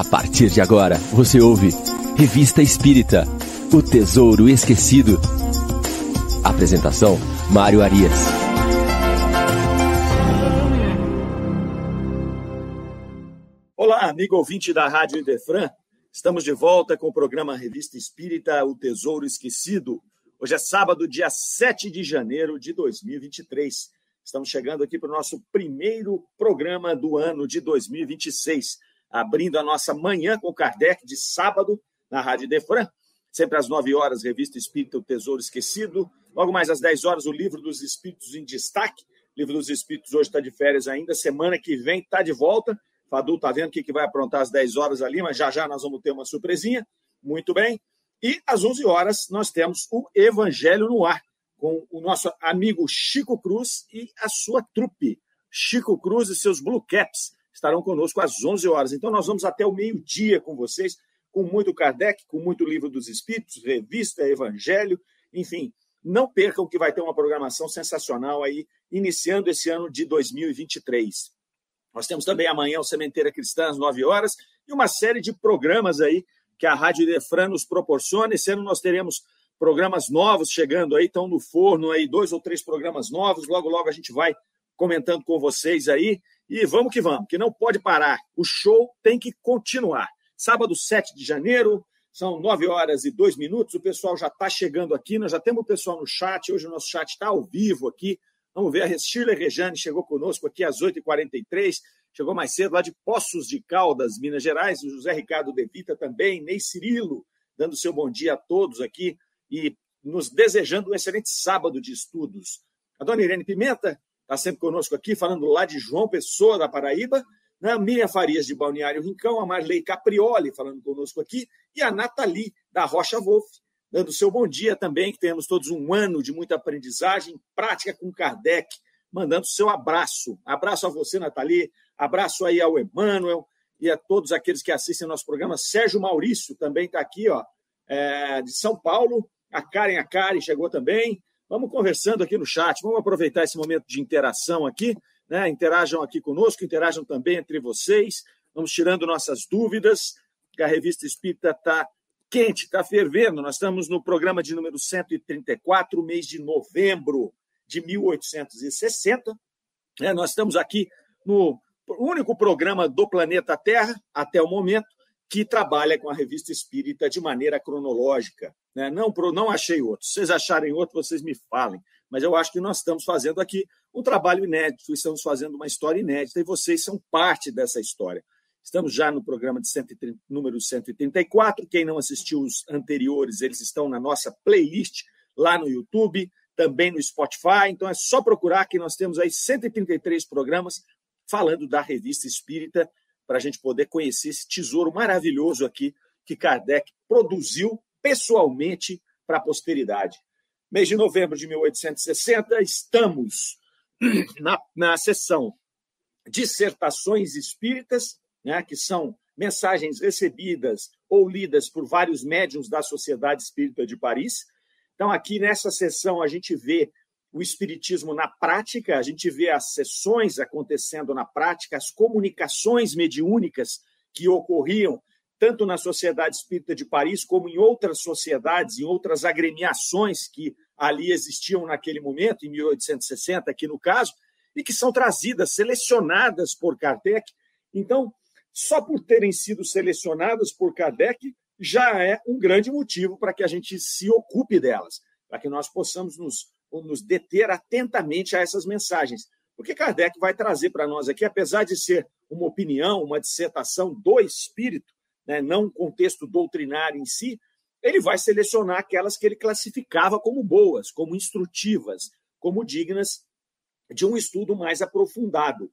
A partir de agora, você ouve Revista Espírita O Tesouro Esquecido. Apresentação: Mário Arias. Olá, amigo ouvinte da Rádio Idefran. Estamos de volta com o programa Revista Espírita O Tesouro Esquecido. Hoje é sábado, dia 7 de janeiro de 2023. Estamos chegando aqui para o nosso primeiro programa do ano de 2026 abrindo a nossa manhã com Kardec de sábado na Rádio Defran. Sempre às 9 horas, Revista Espírita O Tesouro Esquecido. Logo mais às 10 horas, o Livro dos Espíritos em Destaque. O Livro dos Espíritos hoje está de férias ainda. Semana que vem está de volta. Fadu está vendo o que, vai aprontar às 10 horas ali, mas já já nós vamos ter uma surpresinha. Muito bem. E às 11 horas nós temos o Evangelho no Ar, com o nosso amigo Chico Cruz e a sua trupe. Chico Cruz e seus Blue Caps estarão conosco às 11 horas. Então, nós vamos até o meio-dia com vocês, com muito Kardec, com muito Livro dos Espíritos, revista, Evangelho, enfim. Não percam que vai ter uma programação sensacional aí, iniciando esse ano de 2023. Nós temos também amanhã o Cementeira Cristã, às 9 horas, e uma série de programas aí que a Rádio Defran nos proporciona. Esse ano nós teremos programas novos chegando aí, estão no forno aí, dois ou três programas novos. Logo, logo a gente vai comentando com vocês aí. E vamos que vamos, que não pode parar. O show tem que continuar. Sábado, 7 de janeiro, são 9 horas e 2 minutos. O pessoal já está chegando aqui. Nós já temos o pessoal no chat. Hoje o nosso chat está ao vivo aqui. Vamos ver. A Shirley Rejane chegou conosco aqui às 8h43. Chegou mais cedo lá de Poços de Caldas, Minas Gerais. O José Ricardo Devita também. Ney Cirilo, dando seu bom dia a todos aqui e nos desejando um excelente sábado de estudos. A dona Irene Pimenta está sempre conosco aqui, falando lá de João Pessoa, da Paraíba, né? Miriam Farias, de Balneário Rincão, a Marley Caprioli, falando conosco aqui, e a Nathalie, da Rocha Wolf, dando seu bom dia também, que temos todos um ano de muita aprendizagem, prática com Kardec, mandando seu abraço. Abraço a você, Nathalie, abraço aí ao Emmanuel e a todos aqueles que assistem nosso programa. Sérgio Maurício também está aqui, ó, é, de São Paulo. A Karen, a Karen chegou também. Vamos conversando aqui no chat, vamos aproveitar esse momento de interação aqui, né? Interajam aqui conosco, interajam também entre vocês, vamos tirando nossas dúvidas, que a revista Espírita está quente, está fervendo. Nós estamos no programa de número 134, mês de novembro de 1860. Né? Nós estamos aqui no único programa do planeta Terra, até o momento, que trabalha com a revista Espírita de maneira cronológica. Né? Não, não achei outro. Se vocês acharem outro, vocês me falem. Mas eu acho que nós estamos fazendo aqui um trabalho inédito, estamos fazendo uma história inédita e vocês são parte dessa história. Estamos já no programa de 130, número 134. Quem não assistiu os anteriores, eles estão na nossa playlist lá no YouTube, também no Spotify. Então é só procurar que nós temos aí 133 programas falando da revista Espírita para a gente poder conhecer esse tesouro maravilhoso aqui que Kardec produziu pessoalmente para a posteridade. Mês de novembro de 1860, estamos na, na sessão Dissertações Espíritas, né, que são mensagens recebidas ou lidas por vários médiums da Sociedade Espírita de Paris. Então, aqui nessa sessão, a gente vê o espiritismo na prática, a gente vê as sessões acontecendo na prática, as comunicações mediúnicas que ocorriam tanto na Sociedade Espírita de Paris como em outras sociedades, em outras agremiações que ali existiam naquele momento, em 1860, aqui no caso, e que são trazidas, selecionadas por Kardec. Então, só por terem sido selecionadas por Kardec, já é um grande motivo para que a gente se ocupe delas, para que nós possamos nos nos deter atentamente a essas mensagens. Porque Kardec vai trazer para nós aqui, apesar de ser uma opinião, uma dissertação do espírito, né, não um contexto doutrinário em si, ele vai selecionar aquelas que ele classificava como boas, como instrutivas, como dignas de um estudo mais aprofundado.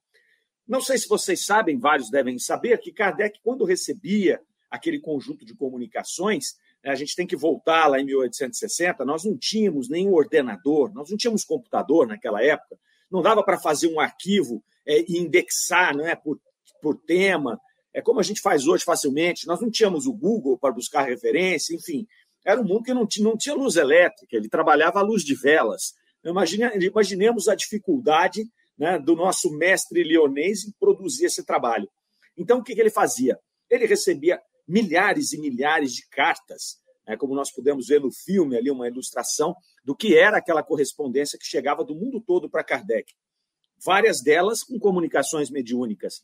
Não sei se vocês sabem, vários devem saber, que Kardec, quando recebia aquele conjunto de comunicações, a gente tem que voltar lá em 1860, nós não tínhamos nenhum ordenador, nós não tínhamos computador naquela época, não dava para fazer um arquivo é, e indexar não é, por, por tema, é como a gente faz hoje facilmente, nós não tínhamos o Google para buscar referência, enfim, era um mundo que não tinha, não tinha luz elétrica, ele trabalhava à luz de velas. Imagine, imaginemos a dificuldade né, do nosso mestre leonês em produzir esse trabalho. Então, o que, que ele fazia? Ele recebia milhares e milhares de cartas, né, como nós pudemos ver no filme ali, uma ilustração do que era aquela correspondência que chegava do mundo todo para Kardec. Várias delas com comunicações mediúnicas.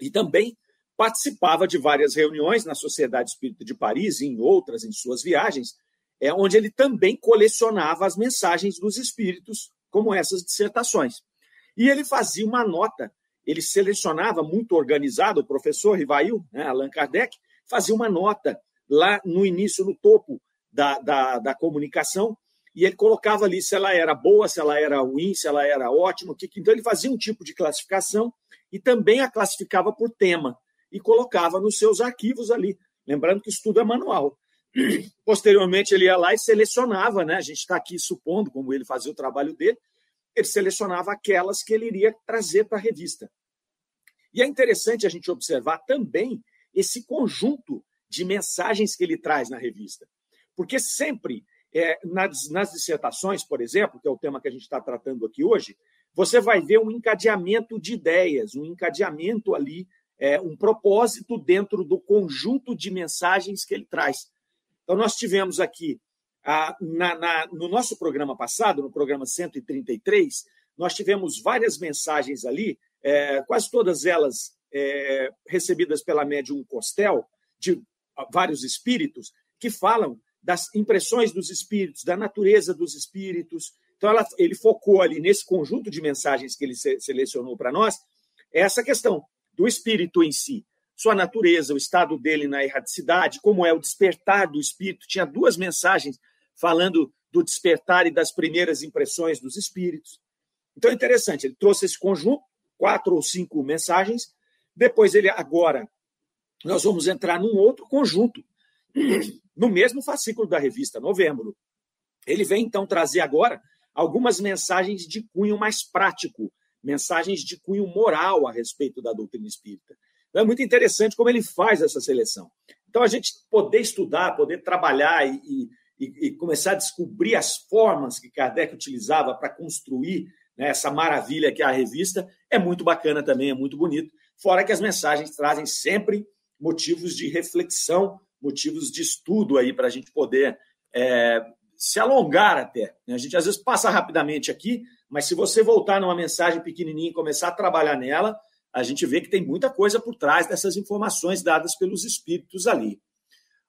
E também participava de várias reuniões na Sociedade Espírita de Paris e em outras em suas viagens, é onde ele também colecionava as mensagens dos espíritos, como essas dissertações. E ele fazia uma nota, ele selecionava muito organizado, o professor Rivail, né, Allan Kardec, fazia uma nota lá no início, no topo da, da, da comunicação, e ele colocava ali se ela era boa, se ela era ruim, se ela era ótima, que, então ele fazia um tipo de classificação e também a classificava por tema e colocava nos seus arquivos ali. Lembrando que isso tudo é manual. Posteriormente, ele ia lá e selecionava, né? A gente está aqui supondo como ele fazia o trabalho dele, ele selecionava aquelas que ele iria trazer para a revista. E é interessante a gente observar também esse conjunto de mensagens que ele traz na revista. Porque sempre, é, nas, nas dissertações, por exemplo, que é o tema que a gente está tratando aqui hoje, você vai ver um encadeamento de ideias, um encadeamento ali é, um propósito dentro do conjunto de mensagens que ele traz. Então, nós tivemos aqui, a, na, na, no nosso programa passado, no programa 133, nós tivemos várias mensagens ali, é, quase todas elas é, recebidas pela médium Costel, de vários espíritos, que falam das impressões dos espíritos, da natureza dos espíritos. Então, ela, ele focou ali nesse conjunto de mensagens que ele se, selecionou para nós, essa questão do espírito em si, sua natureza, o estado dele na erraticidade, como é o despertar do espírito. Tinha duas mensagens falando do despertar e das primeiras impressões dos espíritos. Então é interessante, ele trouxe esse conjunto, quatro ou cinco mensagens. Depois ele agora nós vamos entrar num outro conjunto, no mesmo fascículo da revista, novembro. Ele vem então trazer agora algumas mensagens de cunho mais prático, mensagens de cunho moral a respeito da doutrina espírita. Então, é muito interessante como ele faz essa seleção. Então, a gente poder estudar, poder trabalhar e, e, e começar a descobrir as formas que Kardec utilizava para construir né, essa maravilha que é a revista é muito bacana também, é muito bonito. Fora que as mensagens trazem sempre motivos de reflexão, motivos de estudo aí para a gente poder é, se alongar até. Né? A gente às vezes passa rapidamente aqui, mas se você voltar numa mensagem pequenininha e começar a trabalhar nela, a gente vê que tem muita coisa por trás dessas informações dadas pelos espíritos ali.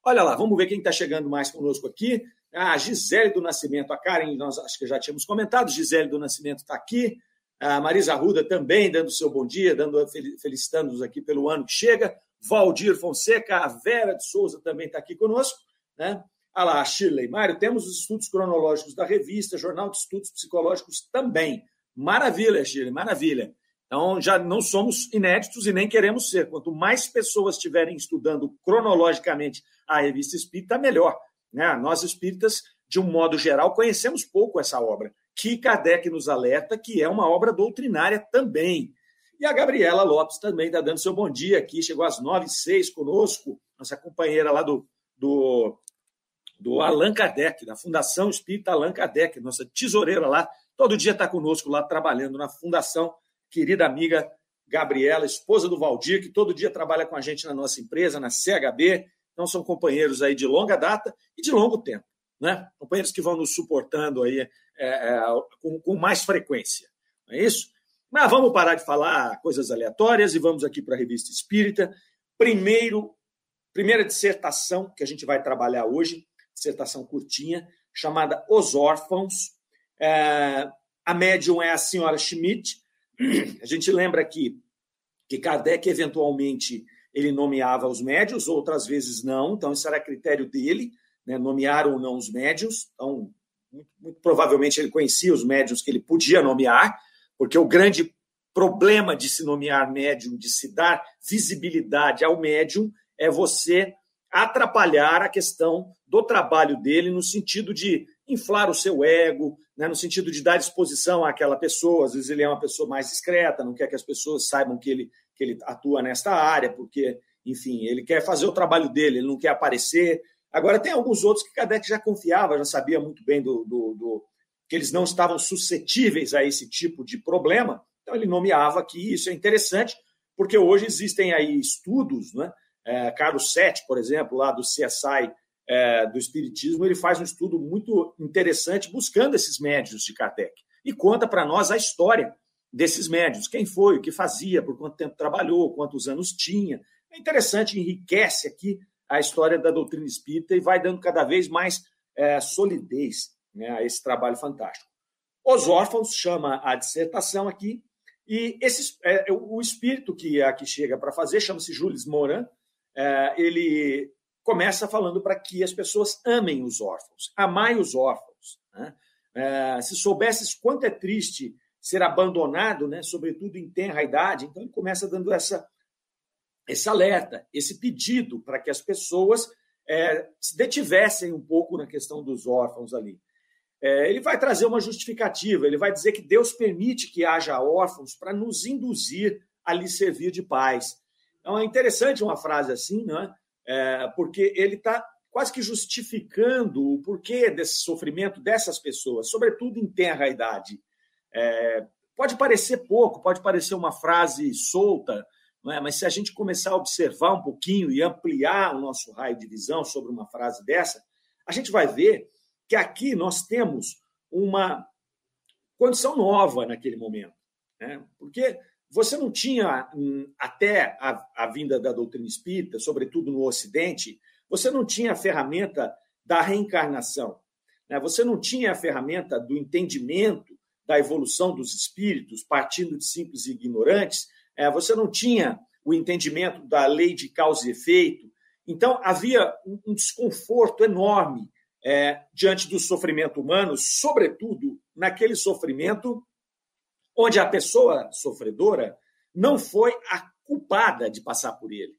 Olha lá, vamos ver quem está chegando mais conosco aqui. A Gisele do Nascimento, a Karen, nós acho que já tínhamos comentado, Gisele do Nascimento está aqui. A Marisa Ruda também dando seu bom dia, dando felicitando-nos aqui pelo ano que chega. Valdir Fonseca, a Vera de Souza também está aqui conosco. Né? Ah lá, Shirley. Mário, temos os estudos cronológicos da revista, Jornal de Estudos Psicológicos também. Maravilha, Shirley, maravilha. Então, já não somos inéditos e nem queremos ser. Quanto mais pessoas estiverem estudando cronologicamente a revista espírita, melhor. Né? Nós espíritas, de um modo geral, conhecemos pouco essa obra, que Kardec nos alerta que é uma obra doutrinária também. E a Gabriela Lopes também está dando seu bom dia aqui, chegou às nove e seis conosco, nossa companheira lá do, do do Allan Kardec, da Fundação Espírita Allan Kardec, nossa tesoureira lá, todo dia está conosco lá trabalhando na Fundação, querida amiga Gabriela, esposa do Valdir, que todo dia trabalha com a gente na nossa empresa, na CHB. Então são companheiros aí de longa data e de longo tempo, né? Companheiros que vão nos suportando aí é, é, com, com mais frequência, não é isso? Mas vamos parar de falar coisas aleatórias e vamos aqui para a Revista Espírita. Primeiro, primeira dissertação que a gente vai trabalhar hoje dissertação curtinha, chamada Os Órfãos. É, a médium é a senhora Schmidt. A gente lembra aqui que Kardec, eventualmente, ele nomeava os médios, outras vezes não, então isso era critério dele, né, nomear ou não os médios. Então, muito, muito provavelmente ele conhecia os médios que ele podia nomear, porque o grande problema de se nomear médium, de se dar visibilidade ao médium, é você atrapalhar a questão do trabalho dele no sentido de inflar o seu ego, né, no sentido de dar exposição àquela pessoa. Às vezes ele é uma pessoa mais discreta, não quer que as pessoas saibam que ele, que ele atua nesta área, porque, enfim, ele quer fazer o trabalho dele, ele não quer aparecer. Agora, tem alguns outros que Kardec já confiava, já sabia muito bem do, do, do que eles não estavam suscetíveis a esse tipo de problema, então ele nomeava que isso é interessante, porque hoje existem aí estudos, né, É, Carlos Sete, por exemplo, lá do CSI é, do Espiritismo, ele faz um estudo muito interessante buscando esses médios de Kardec e conta para nós a história desses médios, quem foi, o que fazia, por quanto tempo trabalhou, quantos anos tinha. É interessante, enriquece aqui a história da doutrina espírita e vai dando cada vez mais é, solidez né, a esse trabalho fantástico. Os órfãos chama a dissertação aqui, e esse, é, o espírito que aqui chega para fazer chama-se Jules Morin. É, ele começa falando para que as pessoas amem os órfãos, amai os órfãos. Né? É, se soubesses quanto é triste ser abandonado, né, sobretudo em tenra idade, então ele começa dando essa esse alerta, esse pedido para que as pessoas é, se detivessem um pouco na questão dos órfãos ali. É, ele vai trazer uma justificativa, ele vai dizer que Deus permite que haja órfãos para nos induzir a lhe servir de paz. Então é interessante uma frase assim, né? É, porque ele está quase que justificando o porquê desse sofrimento dessas pessoas, sobretudo em tenra idade. É, pode parecer pouco, pode parecer uma frase solta, é? Mas se a gente começar a observar um pouquinho e ampliar o nosso raio de visão sobre uma frase dessa, a gente vai ver que aqui nós temos uma condição nova naquele momento. Né? Porque você não tinha, hum, até a, a vinda da doutrina espírita, sobretudo no Ocidente, você não tinha a ferramenta da reencarnação. Né? Você não tinha a ferramenta do entendimento da evolução dos espíritos, partindo de simples ignorantes, é, você não tinha o entendimento da lei de causa e efeito. Então, havia um desconforto enorme é, diante do sofrimento humano, sobretudo naquele sofrimento onde a pessoa sofredora não foi a culpada de passar por ele.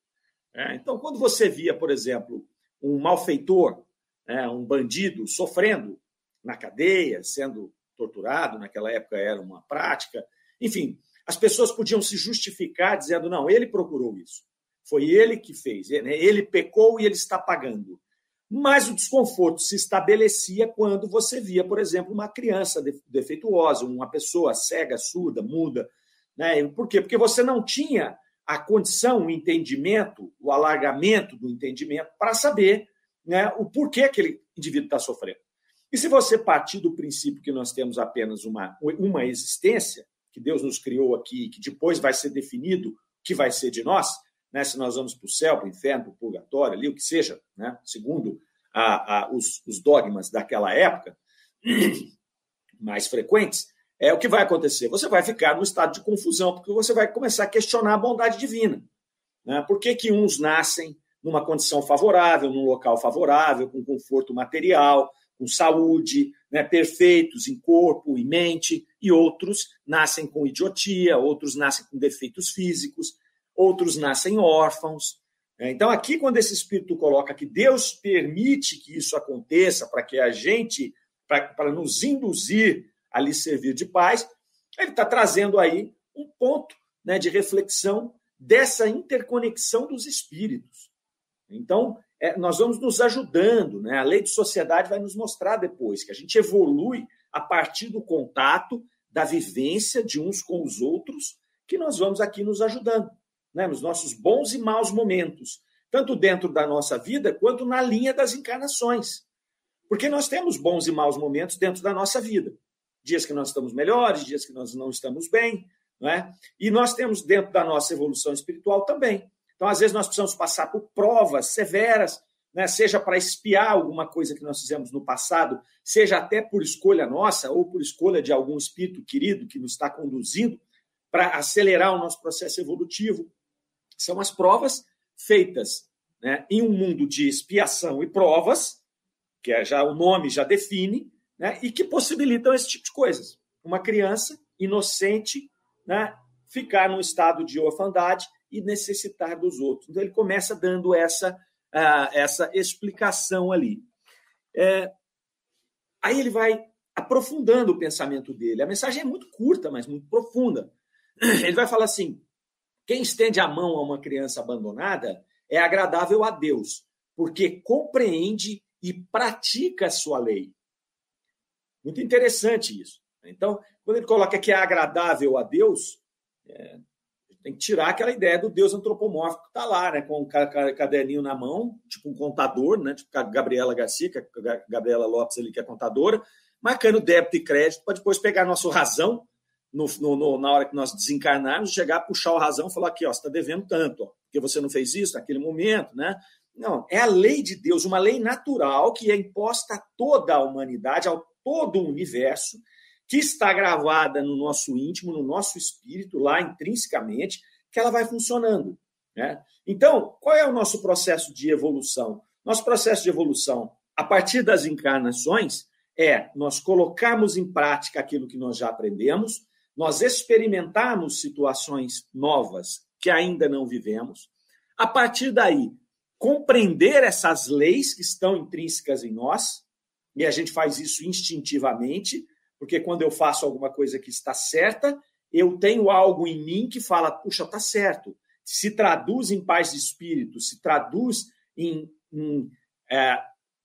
É, então, quando você via, por exemplo, um malfeitor, é, um bandido sofrendo na cadeia, sendo torturado, naquela época era uma prática, enfim, as pessoas podiam se justificar dizendo: não, ele procurou isso. Foi ele que fez. Né? Ele pecou e ele está pagando. Mas o desconforto se estabelecia quando você via, por exemplo, uma criança defeituosa, uma pessoa cega, surda, muda. Né? Por quê? Porque você não tinha a condição, o entendimento, o alargamento do entendimento para saber né, o porquê aquele indivíduo está sofrendo. E se você partir do princípio que nós temos apenas uma, uma existência, que Deus nos criou aqui, que depois vai ser definido o que vai ser de nós, né? se nós vamos para o céu, para o inferno, para o purgatório, ali, o que seja, né? segundo a, a, os, os dogmas daquela época, mais frequentes, é o que vai acontecer. Você vai ficar num estado de confusão, porque você vai começar a questionar a bondade divina. Né? Por que, que uns nascem numa condição favorável, num local favorável, com conforto material, com saúde, né, perfeitos em corpo e mente, e outros nascem com idiotia, outros nascem com defeitos físicos, outros nascem órfãos. Né. Então, aqui, quando esse Espírito coloca que Deus permite que isso aconteça para que a gente, para nos induzir a lhe servir de paz, ele está trazendo aí um ponto né, de reflexão dessa interconexão dos espíritos. Então, é, nós vamos nos ajudando, né? A lei de sociedade vai nos mostrar depois que a gente evolui a partir do contato, da vivência de uns com os outros, que nós vamos aqui nos ajudando, né? Nos nossos bons e maus momentos, tanto dentro da nossa vida quanto na linha das encarnações. Porque nós temos bons e maus momentos dentro da nossa vida. Dias que nós estamos melhores, dias que nós não estamos bem, não é? E nós temos dentro da nossa evolução espiritual também então, às vezes, nós precisamos passar por provas severas, né? seja para espiar alguma coisa que nós fizemos no passado, seja até por escolha nossa ou por escolha de algum espírito querido que nos está conduzindo para acelerar o nosso processo evolutivo. São as provas feitas né, em um mundo de expiação e provas, que é já o nome já define, né, e que possibilitam esse tipo de coisas. Uma criança inocente né, ficar num estado de orfandade e necessitar dos outros. Então, ele começa dando essa, uh, essa explicação ali. É, aí ele vai aprofundando o pensamento dele. A mensagem é muito curta, mas muito profunda. Ele vai falar assim: quem estende a mão a uma criança abandonada é agradável a Deus, porque compreende e pratica a sua lei. Muito interessante isso. Então, quando ele coloca que é agradável a Deus, é, Tem que tirar aquela ideia do Deus antropomórfico que está lá, né? Com o caderninho na mão, tipo um contador, né? Tipo a Gabriela Garcia, a Gabriela Lopes ali, que é contadora, marcando débito e crédito para depois pegar nosso razão no, no, na hora que nós desencarnarmos, chegar, puxar o razão e falar aqui, ó, você está devendo tanto, ó, porque você não fez isso naquele momento, né? Não, é a lei de Deus, uma lei natural que é imposta a toda a humanidade, ao todo o universo, que está gravada no nosso íntimo, no nosso espírito, lá intrinsecamente, que ela vai funcionando. Né? Então, qual é o nosso processo de evolução? Nosso processo de evolução, a partir das encarnações, é nós colocarmos em prática aquilo que nós já aprendemos, nós experimentarmos situações novas que ainda não vivemos, a partir daí, compreender essas leis que estão intrínsecas em nós, e a gente faz isso instintivamente, porque quando eu faço alguma coisa que está certa, eu tenho algo em mim que fala, puxa, está certo. Se traduz em paz de espírito, se traduz em, em é,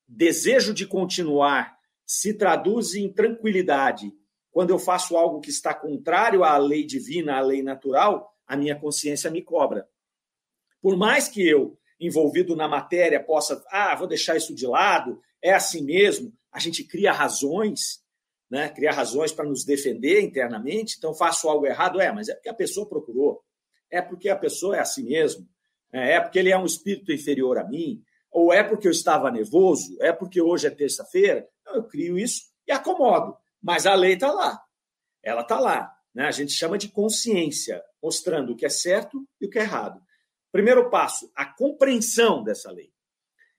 desejo de continuar, se traduz em tranquilidade. Quando eu faço algo que está contrário à lei divina, à lei natural, a minha consciência me cobra. Por mais que eu, envolvido na matéria, possa, ah, vou deixar isso de lado, é assim mesmo, a gente cria razões né, criar razões para nos defender internamente, então faço algo errado, é, mas é porque a pessoa procurou, é porque a pessoa é assim mesmo, é, é porque ele é um espírito inferior a mim, ou é porque eu estava nervoso, é porque hoje é terça-feira, então eu crio isso e acomodo, mas a lei está lá, ela está lá, né? a gente chama de consciência, mostrando o que é certo e o que é errado. Primeiro passo, a compreensão dessa lei.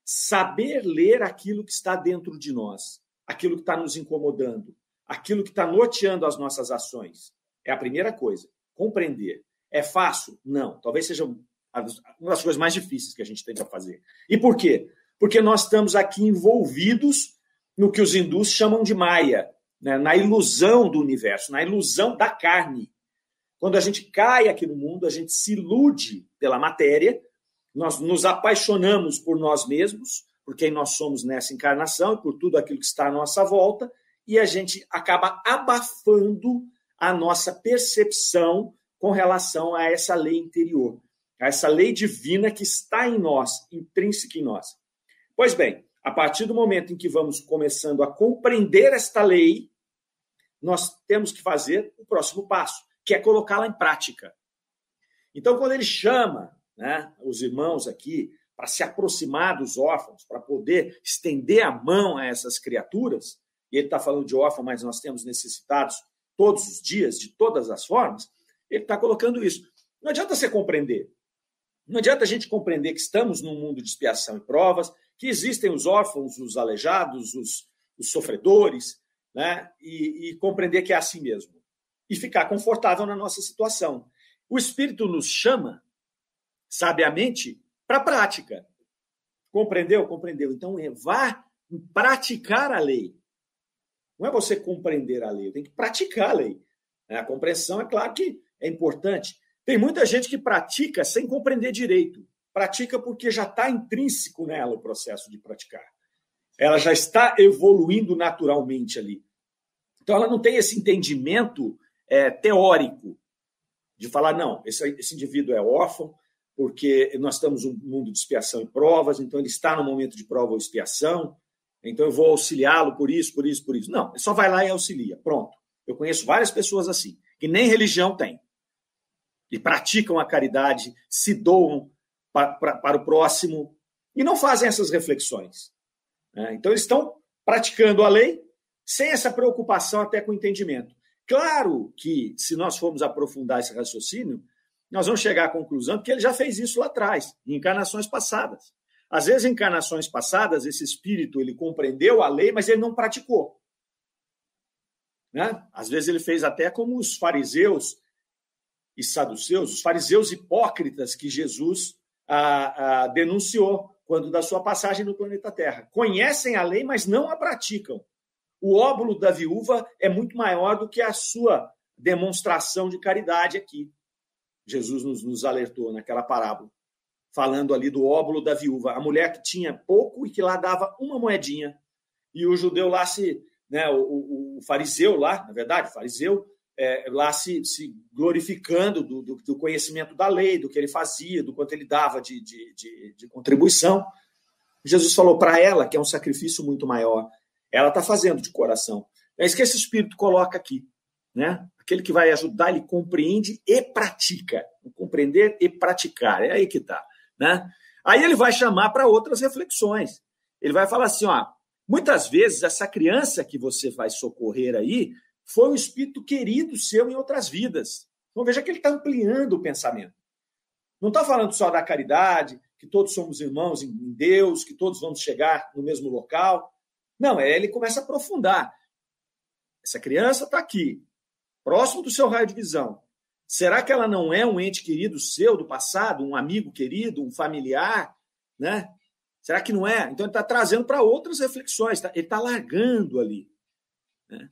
Saber ler aquilo que está dentro de nós aquilo que está nos incomodando, aquilo que está norteando as nossas ações. É a primeira coisa. Compreender. É fácil? Não. Talvez seja uma das coisas mais difíceis que a gente tem que fazer. E por quê? Porque nós estamos aqui envolvidos no que os hindus chamam de Maya, né? na ilusão do universo, na ilusão da carne. Quando a gente cai aqui no mundo, a gente se ilude pela matéria, nós nos apaixonamos por nós mesmos, por quem nós somos nessa encarnação e por tudo aquilo que está à nossa volta, e a gente acaba abafando a nossa percepção com relação a essa lei interior, a essa lei divina que está em nós, intrínseca em nós. Pois bem, a partir do momento em que vamos começando a compreender esta lei, nós temos que fazer o próximo passo, que é colocá-la em prática. Então, quando ele chama né, os irmãos aqui para se aproximar dos órfãos, para poder estender a mão a essas criaturas, e ele está falando de órfão, mas nós temos necessitados todos os dias, de todas as formas, ele está colocando isso. Não adianta você compreender. Não adianta a gente compreender que estamos num mundo de expiação e provas, que existem os órfãos, os aleijados, os, os sofredores, né? E, e compreender que é assim mesmo. E ficar confortável na nossa situação. O Espírito nos chama, sabiamente, para a prática. Compreendeu? Compreendeu. Então, é, vá praticar a lei. Não é você compreender a lei, tem que praticar a lei. É, a compreensão, é claro que é importante. Tem muita gente que pratica sem compreender direito. Pratica porque já está intrínseco nela o processo de praticar. Ela já está evoluindo naturalmente ali. Então, ela não tem esse entendimento é, teórico de falar, não, esse, esse indivíduo é órfão, porque nós estamos num mundo de expiação e provas, então ele está no momento de prova ou expiação, então eu vou auxiliá-lo por isso, por isso, por isso. Não, só vai lá e auxilia. Pronto. Eu conheço várias pessoas assim, que nem religião tem. E praticam a caridade, se doam para, para, para o próximo e não fazem essas reflexões. Né? Então eles estão praticando a lei sem essa preocupação até com o entendimento. Claro que, se nós formos aprofundar esse raciocínio, nós vamos chegar à conclusão que ele já fez isso lá atrás, em encarnações passadas. Às vezes, em encarnações passadas, esse espírito ele compreendeu a lei, mas ele não praticou. Né? Às vezes ele fez até como os fariseus e saduceus, os fariseus hipócritas que Jesus denunciou quando da sua passagem no planeta Terra. Conhecem a lei, mas não a praticam. O óbulo da viúva é muito maior do que a sua demonstração de caridade aqui. Jesus nos, nos alertou naquela parábola, falando ali do óbolo da viúva, a mulher que tinha pouco e que lá dava uma moedinha. E o judeu lá se, né, o, o, o fariseu lá, na verdade, o fariseu, é, lá se, se glorificando do, do, do, conhecimento da lei, do que ele fazia, do quanto ele dava de, de, de, de contribuição. Jesus falou para ela que é um sacrifício muito maior. Ela está fazendo de coração. É isso que esse Espírito coloca aqui. Né? Aquele que vai ajudar, ele compreende e pratica. Compreender e praticar. É aí que está. Né? Aí ele vai chamar para outras reflexões. Ele vai falar assim: ó, muitas vezes essa criança que você vai socorrer aí foi um espírito querido seu em outras vidas. Então veja que ele está ampliando o pensamento. Não está falando só da caridade, que todos somos irmãos em Deus, que todos vamos chegar no mesmo local. Não, é ele começa a aprofundar. Essa criança está aqui, próximo do seu raio de visão. Será que ela não é um ente querido seu do passado, um amigo querido, um familiar, né? Será que não é? Então ele está trazendo para outras reflexões, tá? ele está largando ali. Né?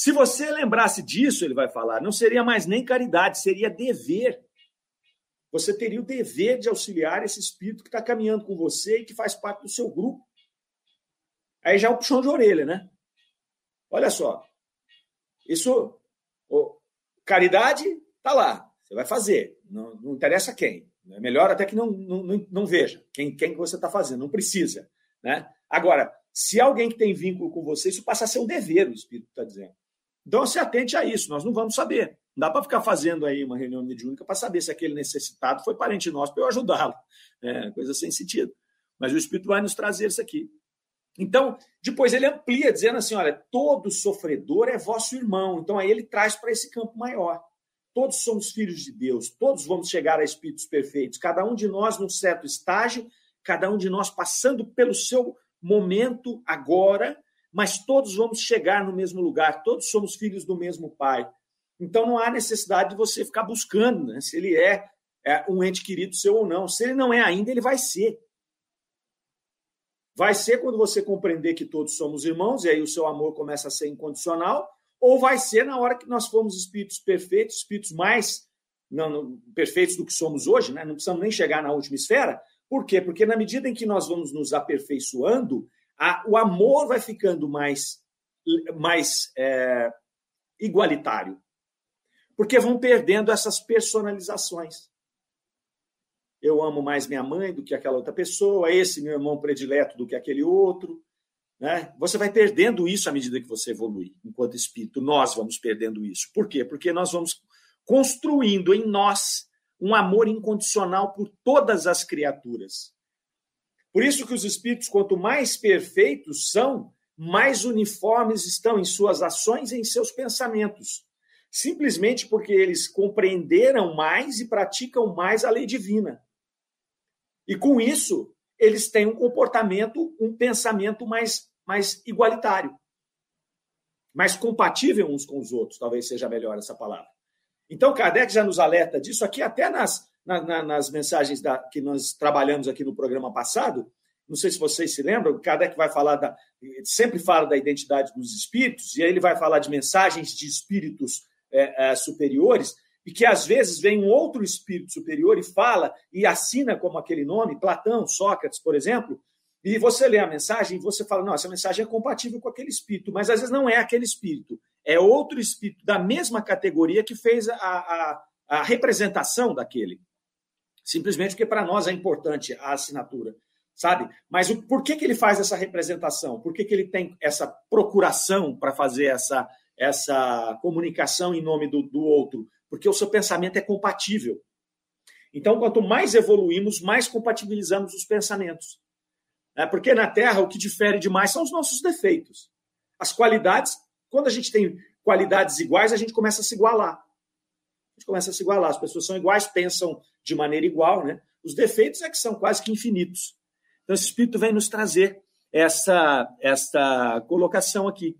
Se você lembrasse disso, ele vai falar, não seria mais nem caridade, seria dever. Você teria o dever de auxiliar esse espírito que está caminhando com você e que faz parte do seu grupo. Aí já é um puxão de orelha, né? Olha só. Isso, oh, caridade, tá lá. Você vai fazer. Não, não interessa quem. É melhor até que não, não, não veja quem, quem que você está fazendo. Não precisa. Né? Agora, se alguém que tem vínculo com você, isso passa a ser um dever, o Espírito está dizendo. Então, se atente a isso, nós não vamos saber. Não dá para ficar fazendo aí uma reunião mediúnica para saber se aquele necessitado foi parente nosso para eu ajudá-lo. É coisa sem sentido. Mas o Espírito vai nos trazer isso aqui. Então, depois ele amplia, dizendo assim: olha, todo sofredor é vosso irmão. Então, aí ele traz para esse campo maior. Todos somos filhos de Deus, todos vamos chegar a espíritos perfeitos, cada um de nós num certo estágio, cada um de nós passando pelo seu momento agora, mas todos vamos chegar no mesmo lugar, todos somos filhos do mesmo Pai. Então não há necessidade de você ficar buscando né, se ele é, é um ente querido seu ou não. Se ele não é ainda, ele vai ser. Vai ser quando você compreender que todos somos irmãos, e aí o seu amor começa a ser incondicional, ou vai ser na hora que nós formos espíritos perfeitos, espíritos mais não, não, perfeitos do que somos hoje, né? não precisamos nem chegar na última esfera. Por quê? Porque na medida em que nós vamos nos aperfeiçoando, a, o amor vai ficando mais, mais é, igualitário. Porque vão perdendo essas personalizações. Eu amo mais minha mãe do que aquela outra pessoa, esse meu irmão predileto do que aquele outro. Né? Você vai perdendo isso à medida que você evolui, enquanto espírito. Nós vamos perdendo isso. Por quê? Porque nós vamos construindo em nós um amor incondicional por todas as criaturas. Por isso que os espíritos, quanto mais perfeitos são, mais uniformes estão em suas ações e em seus pensamentos. Simplesmente porque eles compreenderam mais e praticam mais a lei divina. E com isso, eles têm um comportamento, um pensamento mais, mais igualitário, mais compatível uns com os outros, talvez seja melhor essa palavra. Então, Kardec já nos alerta disso aqui, até nas, na, na, nas mensagens da, que nós trabalhamos aqui no programa passado, não sei se vocês se lembram, Kardec vai falar da, sempre fala da identidade dos espíritos, e aí ele vai falar de mensagens de espíritos é, é, superiores, e que às vezes vem um outro espírito superior e fala e assina como aquele nome, Platão, Sócrates, por exemplo, e você lê a mensagem e você fala, não, essa mensagem é compatível com aquele espírito, mas às vezes não é aquele espírito, é outro espírito da mesma categoria que fez a, a, a representação daquele simplesmente porque para nós é importante a assinatura, sabe? Mas o, por que, que ele faz essa representação? Por que, que ele tem essa procuração para fazer essa, essa comunicação em nome do, do outro? Porque o seu pensamento é compatível. Então, quanto mais evoluímos, mais compatibilizamos os pensamentos. É porque na Terra o que difere demais são os nossos defeitos. As qualidades, quando a gente tem qualidades iguais, a gente começa a se igualar. Gente começa a se igualar. As pessoas são iguais, pensam de maneira igual, né? Os defeitos é que são quase que infinitos. Então, esse Espírito vem nos trazer essa, essa colocação aqui.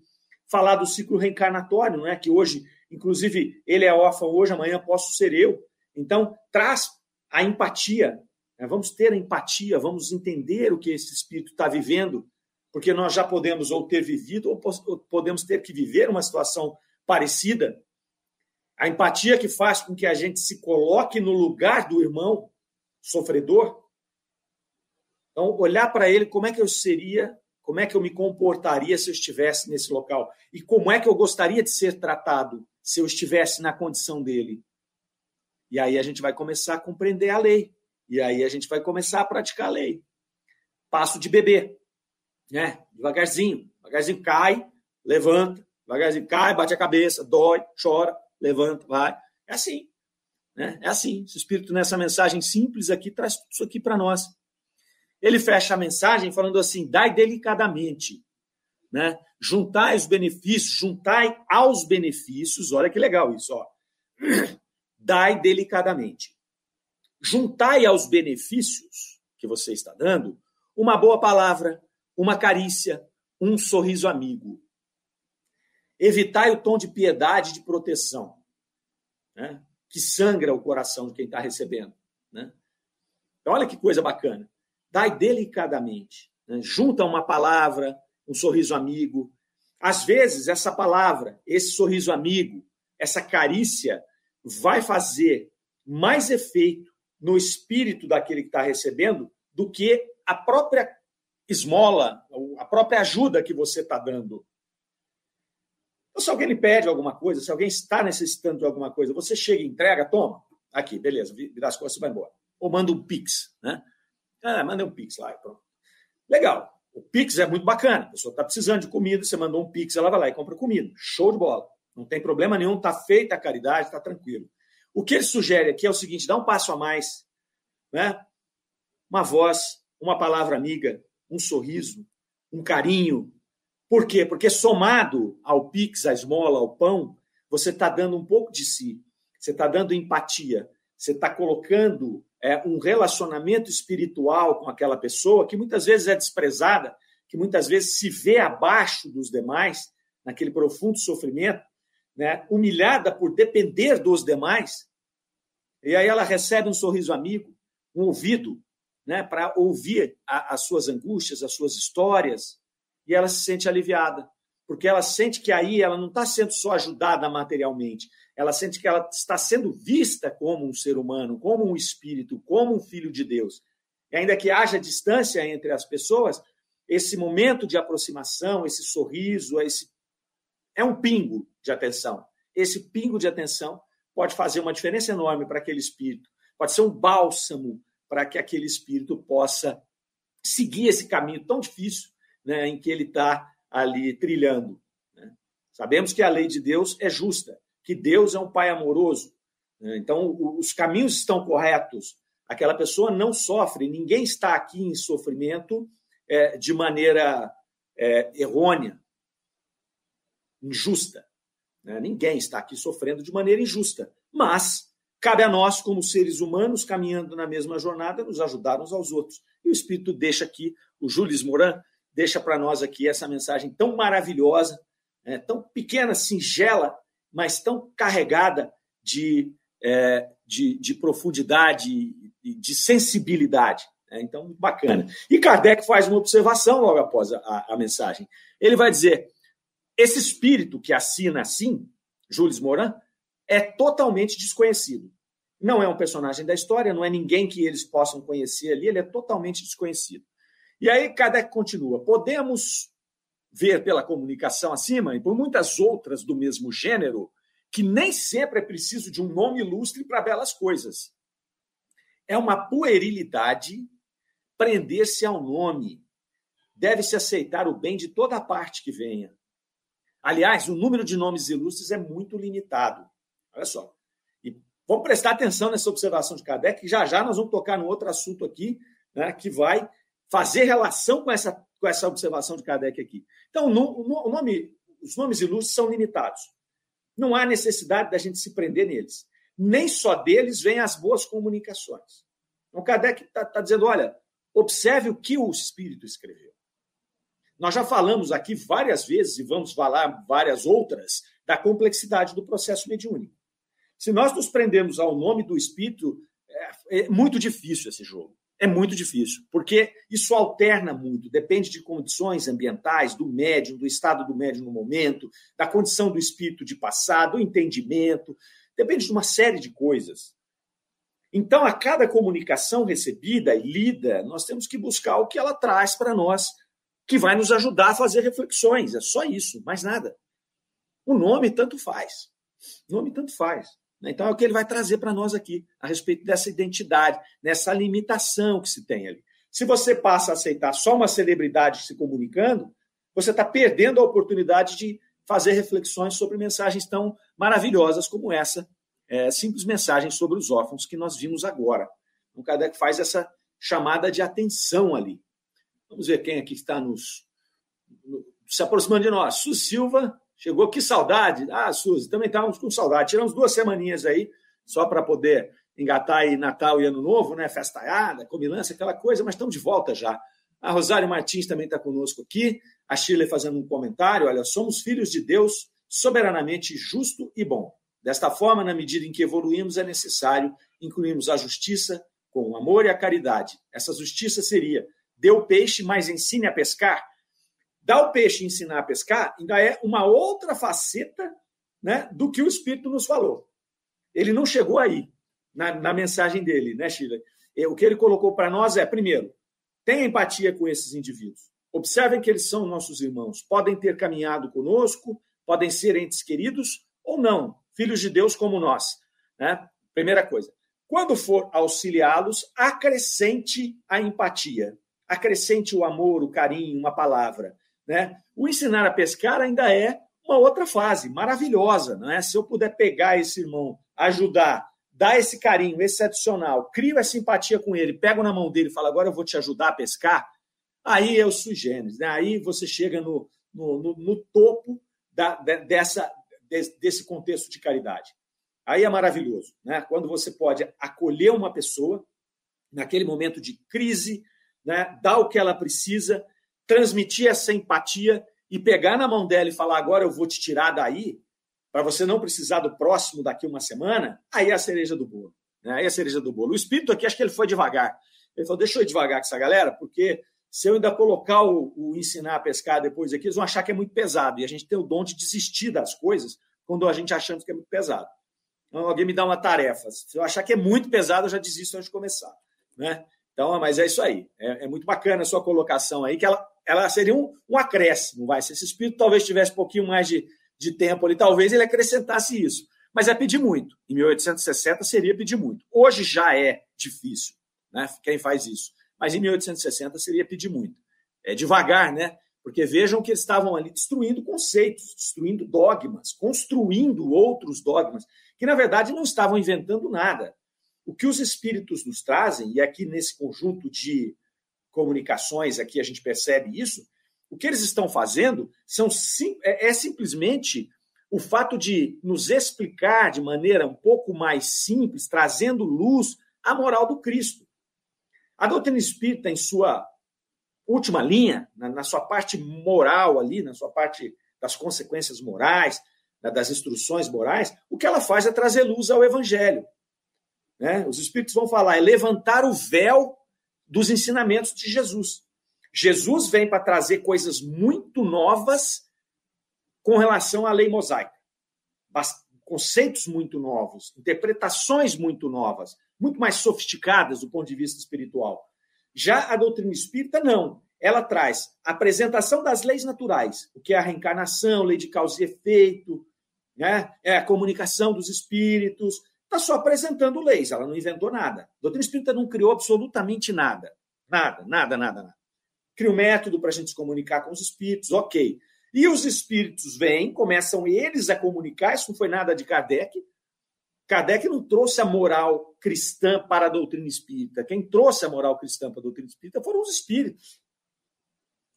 Falar do ciclo reencarnatório, né? que hoje, inclusive, ele é órfão hoje, amanhã posso ser eu. Então, traz a empatia. Né? Vamos ter a empatia, vamos entender o que esse Espírito está vivendo, porque nós já podemos ou ter vivido ou podemos ter que viver uma situação parecida. A empatia que faz com que a gente se coloque no lugar do irmão sofredor. Então, olhar para ele, como é que eu seria Como é que eu me comportaria se eu estivesse nesse local? E como é que eu gostaria de ser tratado se eu estivesse na condição dele? E aí a gente vai começar a compreender a lei. E aí a gente vai começar a praticar a lei. Passo de bebê, né? Devagarzinho, devagarzinho cai, levanta, devagarzinho cai, bate a cabeça, dói, chora, levanta, vai. É assim. Né? É assim. Esse Espírito, nessa mensagem simples aqui, traz tudo isso aqui para nós. Ele fecha a mensagem falando assim: dai delicadamente. Né? Juntai os benefícios, juntai aos benefícios, olha que legal isso, ó. Dai delicadamente. Juntai aos benefícios que você está dando uma boa palavra, uma carícia, um sorriso amigo. Evitai o tom de piedade de proteção. Né? que sangra o coração de quem está recebendo. Né? Então, olha que coisa bacana. Dai delicadamente. Né? Junta uma palavra, um sorriso amigo. Às vezes, essa palavra, esse sorriso amigo, essa carícia, vai fazer mais efeito no espírito daquele que está recebendo do que a própria esmola, a própria ajuda que você está dando. Então, se alguém lhe pede alguma coisa, se alguém está necessitando de alguma coisa, você chega entrega, toma, aqui, beleza, vira as costas e vai embora. Ou manda um Pix, né? Ah, manda um Pix lá pronto. Legal. O Pix é muito bacana. A pessoa está precisando de comida, você mandou um Pix, ela vai lá e compra comida. Show de bola. Não tem problema nenhum, está feita a caridade, está tranquilo. O que ele sugere aqui é o seguinte: dá um passo a mais, né? Uma voz, uma palavra amiga, um sorriso, um carinho, por quê? Porque somado ao Pix, à esmola, ao pão, você está dando um pouco de si, você está dando empatia, você está colocando é, um relacionamento espiritual com aquela pessoa que muitas vezes é desprezada, que muitas vezes se vê abaixo dos demais, naquele profundo sofrimento, né, humilhada por depender dos demais, e aí ela recebe um sorriso amigo, um ouvido, né, para ouvir a, as suas angústias, as suas histórias, e ela se sente aliviada, porque ela sente que aí ela não está sendo só ajudada materialmente, ela sente que ela está sendo vista como um ser humano, como um espírito, como um filho de Deus. E ainda que haja distância entre as pessoas, esse momento de aproximação, esse sorriso, esse é um pingo de atenção. Esse pingo de atenção pode fazer uma diferença enorme para aquele espírito, pode ser um bálsamo para que aquele espírito possa seguir esse caminho tão difícil né, em que ele está ali trilhando. Né? Sabemos que a lei de Deus é justa, que Deus é um Pai amoroso. Né? Então, os caminhos estão corretos. Aquela pessoa não sofre, ninguém está aqui em sofrimento é, de maneira é, errônea, injusta. Né? Ninguém está aqui sofrendo de maneira injusta. Mas cabe a nós, como seres humanos, caminhando na mesma jornada, nos ajudar uns aos outros. E o Espírito deixa aqui, o Jules Moran deixa para nós aqui essa mensagem tão maravilhosa, é, tão pequena, singela, mas tão carregada de, é, de, de, profundidade e de sensibilidade. É, então, bacana. E Kardec faz uma observação logo após a, a, mensagem. Ele vai dizer: esse espírito que assina assim, Jules Moran, é totalmente desconhecido. Não é um personagem da história, não é ninguém que eles possam conhecer ali, ele é totalmente desconhecido. E aí Kardec continua: podemos ver pela comunicação acima e por muitas outras do mesmo gênero que nem sempre é preciso de um nome ilustre para belas coisas. É uma puerilidade prender-se ao nome. Deve-se aceitar o bem de toda a parte que venha. Aliás, o número de nomes ilustres é muito limitado. Olha só. E vamos prestar atenção nessa observação de Kardec, que já já nós vamos tocar no outro assunto aqui, né, que vai fazer relação com essa, com essa observação de Kardec aqui. Então, no, no, nome, os nomes ilustres são limitados. Não há necessidade da gente se prender neles. Nem só deles vêm as boas comunicações. Então, Kardec está tá dizendo: olha, observe o que o Espírito escreveu. Nós já falamos aqui várias vezes, e vamos falar várias outras, da complexidade do processo mediúnico. Se nós nos prendemos ao nome do Espírito, é, é muito difícil esse jogo é muito difícil, porque isso alterna muito, depende de condições ambientais, do médium, do estado do médium no momento, da condição do espírito de passado, do entendimento, depende de uma série de coisas. Então, a cada comunicação recebida e lida, nós temos que buscar o que ela traz para nós, que vai nos ajudar a fazer reflexões. É só isso, mais nada. O nome tanto faz. O nome tanto faz. Né? Então é o que ele vai trazer para nós aqui, a respeito dessa identidade, nessa limitação que se tem ali. Se você passa a aceitar só uma celebridade se comunicando, você está perdendo a oportunidade de fazer reflexões sobre mensagens tão maravilhosas como essa é, simples mensagem sobre os órfãos que nós vimos agora. O Kardec faz essa chamada de atenção ali. Vamos ver quem aqui está nos, no, se aproximando de nós. Su Silva chegou, que saudade. Ah, Suzy, também estávamos com saudade. Tiramos duas semaninhas aí, só para poder engatar aí Natal e Ano Novo, né? Festaiada, comilança, aquela coisa, mas estamos de volta já. A Rosário Martins também está conosco aqui. A Shirley fazendo um comentário. Olha, somos filhos de Deus, soberanamente justo e bom. Desta forma, na medida em que evoluímos, é necessário incluirmos a justiça com o amor e a caridade. Essa justiça seria: dê o peixe, mas ensine a pescar. Dar o peixe e ensinar a pescar ainda é uma outra faceta né, do que o Espírito nos falou. Ele não chegou aí na, na mensagem dele, né, Sheila? O que ele colocou para nós é, primeiro, tenha empatia com esses indivíduos. Observem que eles são nossos irmãos. Podem ter caminhado conosco, podem ser entes queridos ou não filhos de Deus como nós. Né? Primeira coisa. Quando for auxiliá-los, acrescente a empatia, acrescente o amor, o carinho, uma palavra. Né? O ensinar a pescar ainda é uma outra fase maravilhosa. Né? Se eu puder pegar esse irmão, ajudar, dar esse carinho, esse adicional, crio essa empatia com ele, pego na mão dele e falo, agora eu vou te ajudar a pescar, aí é o sui generis, né? Aí você chega no, no, no, no topo da, dessa, desse contexto de caridade. Aí é maravilhoso, né? Quando você pode acolher uma pessoa naquele momento de crise, né? dar o que ela precisa, transmitir essa empatia e pegar na mão dela e falar: agora eu vou te tirar daí, para você não precisar do próximo daqui uma semana, aí é a cereja do bolo. Né? Aí é a cereja do bolo. O espírito aqui, acho que ele foi devagar. Ele falou: deixa eu ir devagar com essa galera, porque se eu ainda colocar o, o, ensinar a pescar depois aqui, eles vão achar que é muito pesado. E a gente tem o dom de desistir das coisas quando a gente achamos que é muito pesado. Então, alguém me dá uma tarefa. Se eu achar que é muito pesado, eu já desisto antes de começar. Né? Então, mas é isso aí. É, é muito bacana a sua colocação aí, que ela, ela seria um, um acréscimo. Vai. Se esse espírito talvez tivesse um pouquinho mais de, de tempo ali, talvez ele acrescentasse isso. Mas é pedir muito. Em 1860 seria pedir muito. Hoje já é difícil, né? Quem faz isso mas em 1860 seria pedir muito. É devagar, né? Porque vejam que eles estavam ali destruindo conceitos, destruindo dogmas, construindo outros dogmas, que na verdade não estavam inventando nada. O que os espíritos nos trazem, e aqui nesse conjunto de comunicações aqui a gente percebe isso, o que eles estão fazendo são é, é simplesmente o fato de nos explicar de maneira um pouco mais simples, trazendo luz à moral do Cristo. A doutrina espírita, em sua última linha, na, sua parte moral ali, na sua parte das consequências morais, das instruções morais, o que ela faz é trazer luz ao evangelho. Né? Os espíritos vão falar, é levantar o véu dos ensinamentos de Jesus. Jesus vem para trazer coisas muito novas com relação à lei mosaica. Conceitos muito novos, interpretações muito novas, muito mais sofisticadas do ponto de vista espiritual. Já a doutrina espírita, não. Ela traz a apresentação das leis naturais, o que é a reencarnação, lei de causa e efeito, né? é a comunicação dos espíritos. Está só apresentando leis, ela não inventou nada. A doutrina espírita não criou absolutamente nada. Nada, nada, nada, nada. Cria um método para a gente se comunicar com os espíritos, ok. E os espíritos vêm, começam eles a comunicar, isso não foi nada de Kardec, Kardec não trouxe a moral cristã para a doutrina espírita. Quem trouxe a moral cristã para a doutrina espírita foram os espíritos.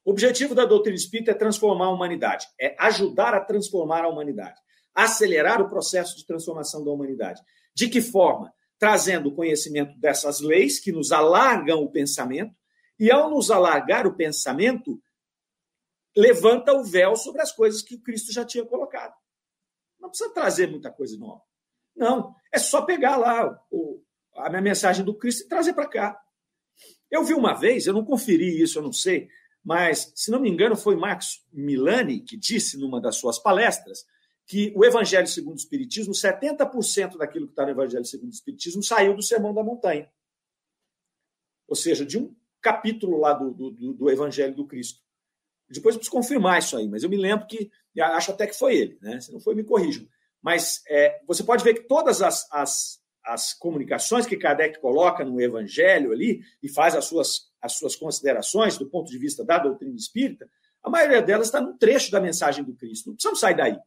O objetivo da doutrina espírita é transformar a humanidade, é ajudar a transformar a humanidade, acelerar o processo de transformação da humanidade. De que forma? Trazendo o conhecimento dessas leis que nos alargam o pensamento, e ao nos alargar o pensamento, levanta o véu sobre as coisas que Cristo já tinha colocado. Não precisa trazer muita coisa nova. Não, é só pegar lá o, a minha mensagem do Cristo e trazer para cá. Eu vi uma vez, eu não conferi isso, eu não sei, mas, se não me engano, foi Marcos Milani que disse numa das suas palestras que o Evangelho segundo o Espiritismo, 70% daquilo que está no Evangelho segundo o Espiritismo saiu do Sermão da Montanha. Ou seja, de um capítulo lá do, do, do Evangelho do Cristo. Depois eu preciso confirmar isso aí, mas eu me lembro que, acho até que foi ele, né? Se não foi, me corrijam. Mas é, você pode ver que todas as, as, as comunicações que Kardec coloca no Evangelho ali e faz as suas, as suas considerações do ponto de vista da doutrina espírita, a maioria delas está num trecho da mensagem do Cristo. Não precisamos sair daí.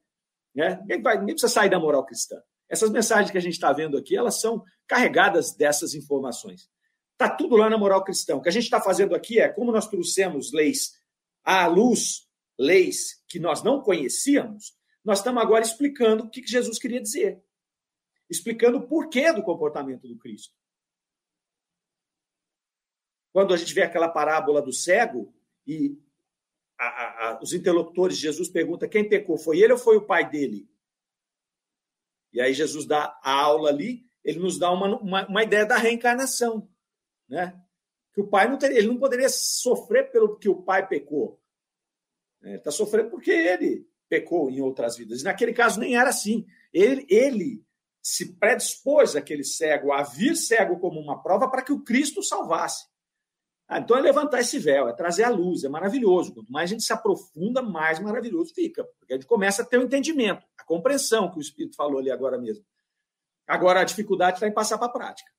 Né? Ninguém, vai, ninguém precisa sair da moral cristã. Essas mensagens que a gente está vendo aqui, elas são carregadas dessas informações. Está tudo lá na moral cristã. O que a gente está fazendo aqui é, como nós trouxemos leis à luz, leis que nós não conhecíamos, nós estamos agora explicando o que Jesus queria dizer. Explicando o porquê do comportamento do Cristo. Quando a gente vê aquela parábola do cego e a, a, os interlocutores de Jesus perguntam quem pecou, foi ele ou foi o pai dele? E aí Jesus dá a aula ali, ele nos dá uma, uma, uma ideia da reencarnação, né? Que o pai não teria, ele não poderia sofrer pelo que o pai pecou. Ele está sofrendo porque ele pecou em outras vidas. Naquele caso nem era assim. Ele, ele se predispôs aquele cego a vir cego como uma prova para que o Cristo salvasse. Ah, então é levantar esse véu, é trazer a luz, é maravilhoso. Quanto mais a gente se aprofunda, mais maravilhoso fica. Porque a gente começa a ter o um entendimento, a compreensão que o Espírito falou ali agora mesmo. Agora a dificuldade está em passar para a prática,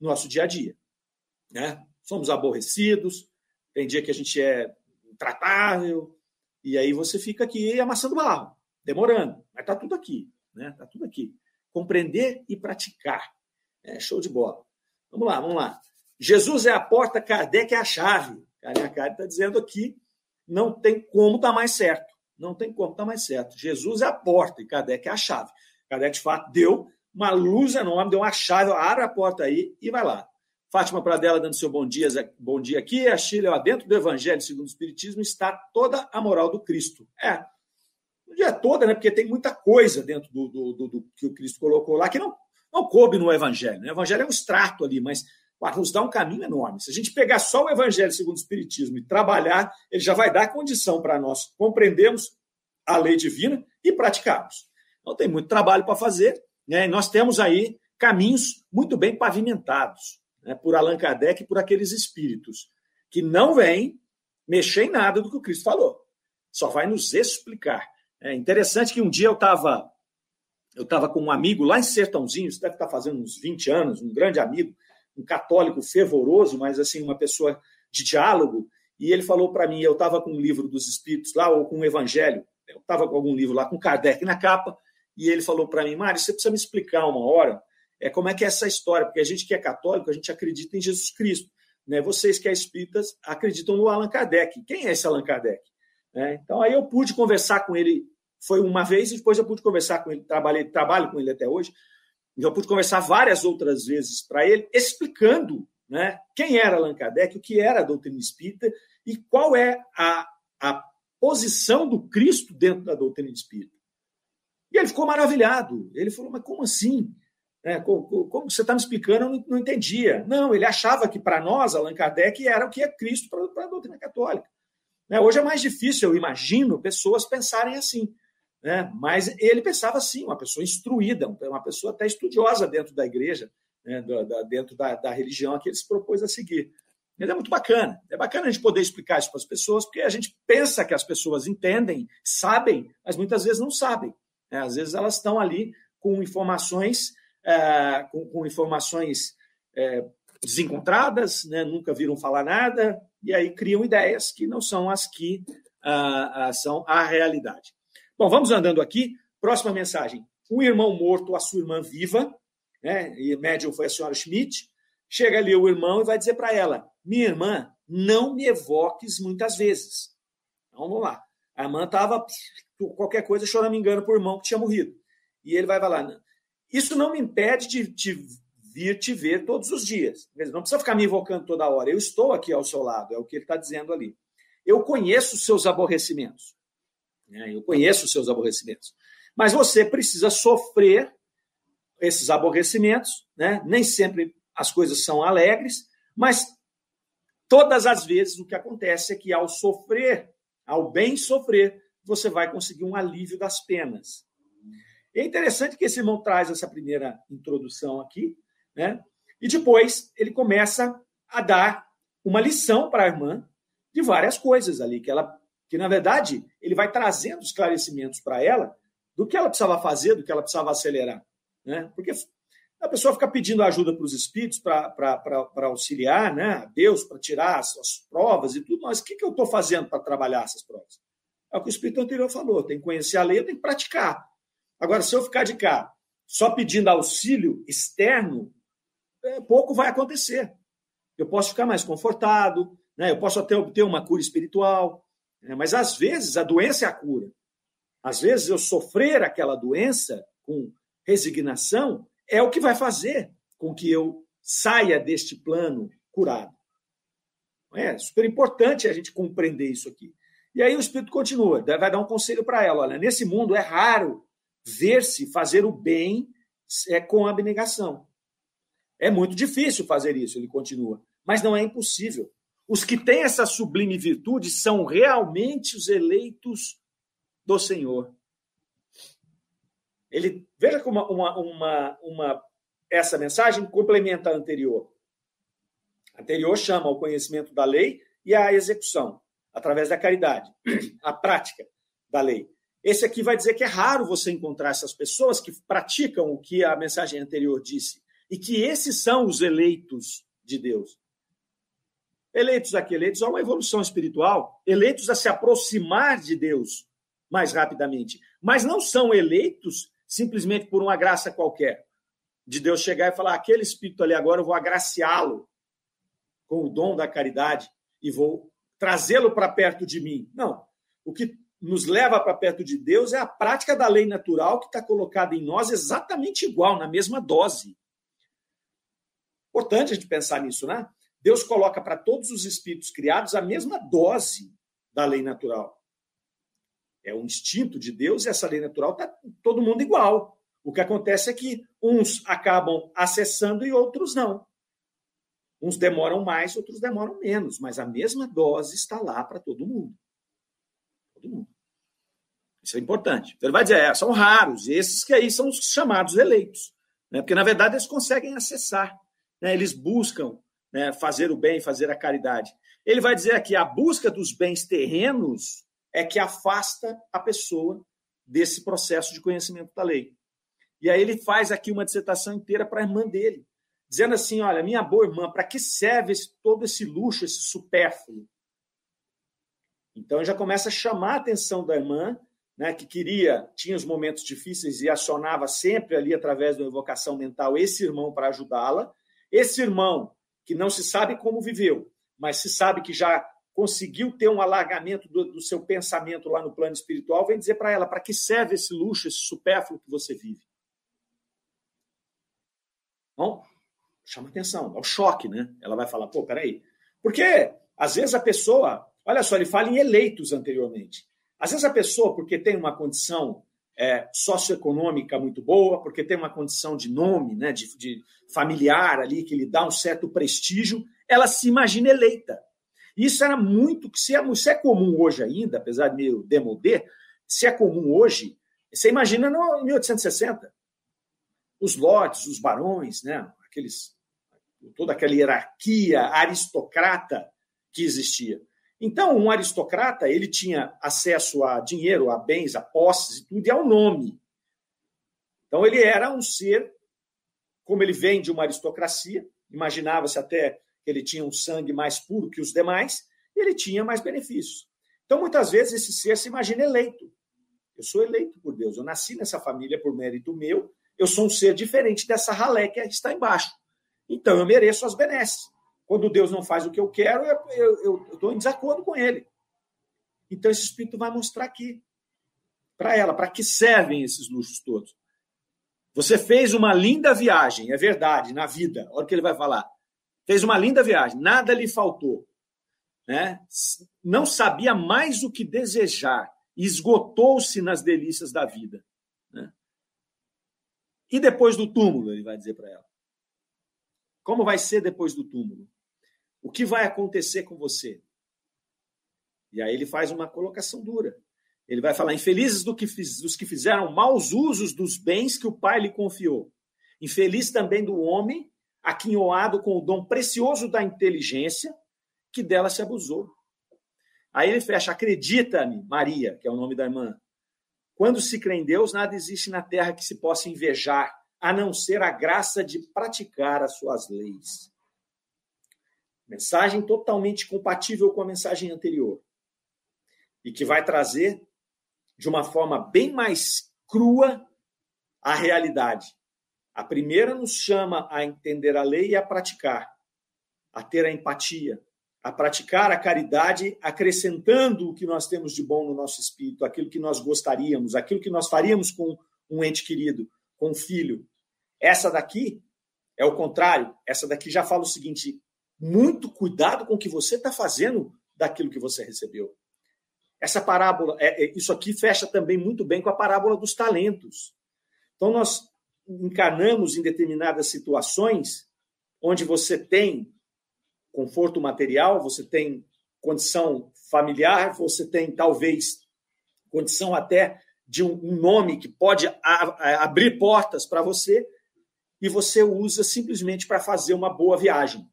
no nosso dia a dia. Né? Somos aborrecidos, tem dia que a gente é intratável, e aí você fica aqui amassando barro, demorando, mas está tudo aqui, né? Está tudo aqui. Compreender e praticar. É show de bola. Vamos lá, vamos lá. Jesus é a porta, Kardec é a chave. Kardec está dizendo aqui, não tem como dar mais certo. Não tem como dar mais certo. Jesus é a porta e Kardec é a chave. Kardec, de fato, deu uma luz enorme, deu uma chave, abre a porta aí e vai lá. Fátima Pradella dando seu bom dia, bom dia aqui. A Chile, ó, dentro do Evangelho segundo o Espiritismo está toda a moral do Cristo. É, não é toda, né? Porque tem muita coisa dentro do, do, do, do, que o Cristo colocou lá que não, não coube no Evangelho. Né? O Evangelho é um extrato ali, mas nos dá um caminho enorme. Se a gente pegar só o Evangelho segundo o Espiritismo e trabalhar, ele já vai dar condição para nós compreendermos a lei divina e praticarmos. Então tem muito trabalho para fazer, né? E nós temos aí caminhos muito bem pavimentados né, por Allan Kardec e por aqueles espíritos, que não vêm mexer em nada do que o Cristo falou, só vai nos explicar. É interessante que um dia eu estava eu estava com um amigo lá em Sertãozinho, isso deve estar fazendo uns 20 anos, um grande amigo, um católico fervoroso, mas assim, uma pessoa de diálogo, e ele falou para mim, eu estava com um livro dos Espíritos lá, ou com um evangelho, eu estava com algum livro lá, com Kardec na capa, e ele falou para mim, Mário, você precisa me explicar uma hora é como é que é essa história, porque a gente que é católico, a gente acredita em Jesus Cristo. Né? Vocês que é espíritas acreditam no Allan Kardec. Quem é esse Allan Kardec? É, então aí eu pude conversar com ele, foi uma vez, e depois eu pude conversar com ele, trabalhei, trabalho com ele até hoje, e eu pude conversar várias outras vezes para ele, explicando né, quem era Allan Kardec, o que era a doutrina espírita e qual é a, a posição do Cristo dentro da doutrina espírita. E ele ficou maravilhado. Ele falou, mas como assim? É, como, como, você está me explicando, eu não, não, entendia. Não, ele achava que para nós, Allan Kardec, era o que é Cristo para a doutrina católica. Né? Hoje é mais difícil, eu imagino, pessoas pensarem assim. Né? Mas ele pensava assim, uma pessoa instruída, uma pessoa até estudiosa dentro da igreja, né? da, da, dentro da, da, religião que ele se propôs a seguir. É muito bacana. É bacana a gente poder explicar isso para as pessoas, porque a gente pensa que as pessoas entendem, sabem, mas muitas vezes não sabem. Né? Às vezes elas estão ali com informações é, com, com, informações é, desencontradas, né, nunca viram falar nada, e aí criam ideias que não são as que ah, ah, são a realidade. Bom, vamos andando aqui. Próxima mensagem. Um irmão morto, a sua irmã viva, né, e médium foi a senhora Schmidt. Chega ali o irmão e vai dizer para ela: Minha irmã, não me evoques muitas vezes. Então vamos lá. A irmã estava, qualquer coisa, choramingando por irmão que tinha morrido. E ele vai falar: isso não me impede de, de vir te ver todos os dias. Não precisa ficar me invocando toda hora. Eu estou aqui ao seu lado, é o que ele está dizendo ali. Eu conheço os seus aborrecimentos. Né? Eu conheço os seus aborrecimentos. Mas você precisa sofrer esses aborrecimentos. Né? Nem sempre as coisas são alegres, mas todas as vezes o que acontece é que ao sofrer, ao bem sofrer, você vai conseguir um alívio das penas. É interessante que esse irmão traz essa primeira introdução aqui, né? E depois ele começa a dar uma lição para a irmã de várias coisas ali que ela Que, na verdade, ele vai trazendo esclarecimentos para ela do que ela precisava fazer, do que ela precisava acelerar. Né? Porque a pessoa fica pedindo ajuda para os espíritos para auxiliar né, a Deus, para tirar as, as, provas e tudo, mas o que, que eu estou fazendo para trabalhar essas provas? É o que o espírito anterior falou: tem que conhecer a lei, tenho que praticar. Agora, se eu ficar de cá só pedindo auxílio externo, é, pouco vai acontecer. Eu posso ficar mais confortado, né, eu posso até obter uma cura espiritual, mas às vezes a doença é a cura. Às vezes eu sofrer aquela doença com resignação é o que vai fazer com que eu saia deste plano curado. É super importante a gente compreender isso aqui. E aí o Espírito continua, vai dar um conselho para ela. Olha, nesse mundo é raro ver-se fazer o bem é, com abnegação. É muito difícil fazer isso, ele continua, mas não é impossível. Os que têm essa sublime virtude são realmente os eleitos do Senhor. Ele veja como uma, uma, uma, essa mensagem complementa a anterior. A anterior chama ao conhecimento da lei e à execução, através da caridade, a prática da lei. Esse aqui vai dizer que é raro você encontrar essas pessoas que praticam o que a mensagem anterior disse, e que esses são os eleitos de Deus. Eleitos aqui, eleitos a uma evolução espiritual, eleitos a se aproximar de Deus mais rapidamente, mas não são eleitos simplesmente por uma graça qualquer. De Deus chegar e falar: aquele espírito ali agora eu vou agraciá-lo com o dom da caridade e vou trazê-lo para perto de mim. Não. O que nos leva para perto de Deus é a prática da lei natural que está colocada em nós exatamente igual, na mesma dose. Importante a gente pensar nisso, né? Deus coloca para todos os espíritos criados a mesma dose da lei natural. É um instinto de Deus e essa lei natural está todo mundo igual. O que acontece é que uns acabam acessando e outros não. Uns demoram mais, outros demoram menos, mas a mesma dose está lá para todo mundo. Todo mundo. Isso é importante. Então ele vai dizer, é, são raros, esses que aí são os chamados eleitos. Né? Porque, na verdade, eles conseguem acessar. Né? Eles buscam né, fazer o bem, fazer a caridade. Ele vai dizer aqui, a busca dos bens terrenos é que afasta a pessoa desse processo de conhecimento da lei. E aí ele faz aqui uma dissertação inteira para a irmã dele, dizendo assim: olha, minha boa irmã, para que serve esse, todo esse luxo, esse supérfluo? Então já começa a chamar a atenção da irmã, né, que queria, tinha os momentos difíceis e acionava sempre ali através da evocação mental esse irmão para ajudá-la. Esse irmão que não se sabe como viveu, mas se sabe que já conseguiu ter um alargamento do, do seu pensamento lá no plano espiritual, vem dizer para ela: para que serve esse luxo, esse supérfluo que você vive? Bom, chama atenção, é o choque, né? Ela vai falar: pô, peraí. Porque às vezes a pessoa, olha só, ele fala em eleitos anteriormente. Às vezes a pessoa, porque tem uma condição é, socioeconômica muito boa, porque tem uma condição de nome, né, de, de familiar ali, que lhe dá um certo prestígio, ela se imagina eleita. Isso era muito, se é, se é comum hoje ainda, apesar de meio demodê, se é comum hoje, você imagina no, em 1860. Os lords, os barões, né, aqueles, toda aquela hierarquia aristocrata que existia. Então, um aristocrata, ele tinha acesso a dinheiro, a bens, a posses e tudo, e ao nome. Então, ele era um ser, como ele vem de uma aristocracia, imaginava-se até que ele tinha um sangue mais puro que os demais, e ele tinha mais benefícios. Então, muitas vezes, esse ser se imagina eleito. Eu sou eleito por Deus, eu nasci nessa família por mérito meu, eu sou um ser diferente dessa ralé que está embaixo. Então, eu mereço as benesses. Quando Deus não faz o que eu quero, eu estou em desacordo com ele. Então, esse Espírito vai mostrar aqui para ela, para que servem esses luxos todos. Você fez uma linda viagem, é verdade, na vida. Olha o que ele vai falar. Fez uma linda viagem, nada lhe faltou. Né? Não sabia mais o que desejar, esgotou-se nas delícias da vida. Né? E depois do túmulo, ele vai dizer para ela. Como vai ser depois do túmulo? O que vai acontecer com você? E aí ele faz uma colocação dura. Ele vai falar: infelizes do que fiz, dos que fizeram maus usos dos bens que o pai lhe confiou. Infeliz também do homem aquinhoado com o dom precioso da inteligência, que dela se abusou. Aí ele fecha: Acredita-me, Maria, que é o nome da irmã. Quando se crê em Deus, nada existe na terra que se possa invejar, a não ser a graça de praticar as suas leis. Mensagem totalmente compatível com a mensagem anterior. E que vai trazer, de uma forma bem mais crua, a realidade. A primeira nos chama a entender a lei e a praticar, a ter a empatia, a praticar a caridade, acrescentando o que nós temos de bom no nosso espírito, aquilo que nós gostaríamos, aquilo que nós faríamos com um ente querido, com um filho. Essa daqui é o contrário. Essa daqui já fala o seguinte: muito cuidado com o que você está fazendo daquilo que você recebeu. Essa parábola, é, é, isso aqui fecha também muito bem com a parábola dos talentos. Então, nós encarnamos em determinadas situações onde você tem conforto material, você tem condição familiar, você tem talvez condição até de um, nome que pode abrir portas para você, e você usa simplesmente para fazer uma boa viagem.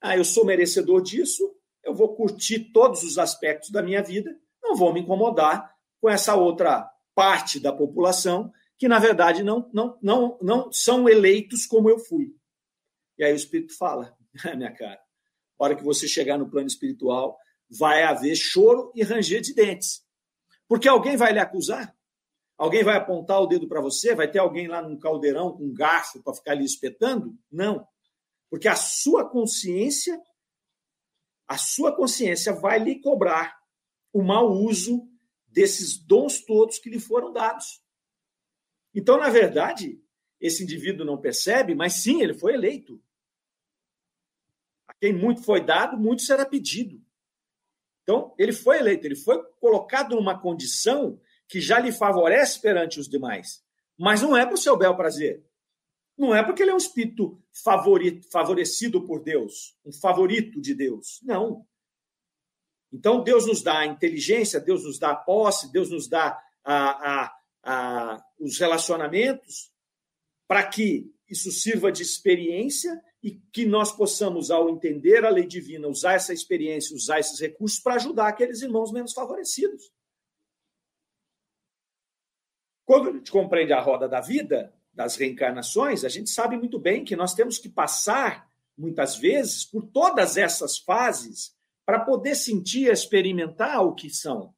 Ah, eu sou merecedor disso, eu vou curtir todos os aspectos da minha vida, não vou me incomodar com essa outra parte da população que, na verdade, não, não, não, não são eleitos como eu fui. E aí o Espírito fala, minha cara, a hora que você chegar no plano espiritual, vai haver choro e ranger de dentes. Porque alguém vai lhe acusar, alguém vai apontar o dedo para você, vai ter alguém lá num caldeirão com um garfo para ficar lhe espetando? Não. Porque a sua consciência, a sua consciência vai lhe cobrar o mau uso desses dons todos que lhe foram dados. Então, na verdade, esse indivíduo não percebe, mas sim, ele foi eleito. A quem muito foi dado, muito será pedido. Então, ele foi eleito, ele foi colocado numa condição que já lhe favorece perante os demais. Mas não é para o seu bel prazer. Não é porque ele é um espírito favorito, favorecido por Deus, um favorito de Deus. Não. Então, Deus nos dá a inteligência, Deus nos dá a posse, Deus nos dá a, a, a, os relacionamentos para que isso sirva de experiência e que nós possamos, ao entender a lei divina, usar essa experiência, usar esses recursos para ajudar aqueles irmãos menos favorecidos. Quando a gente compreende a roda da vida, das reencarnações, a gente sabe muito bem que nós temos que passar, muitas vezes, por todas essas fases para poder sentir, experimentar o que são.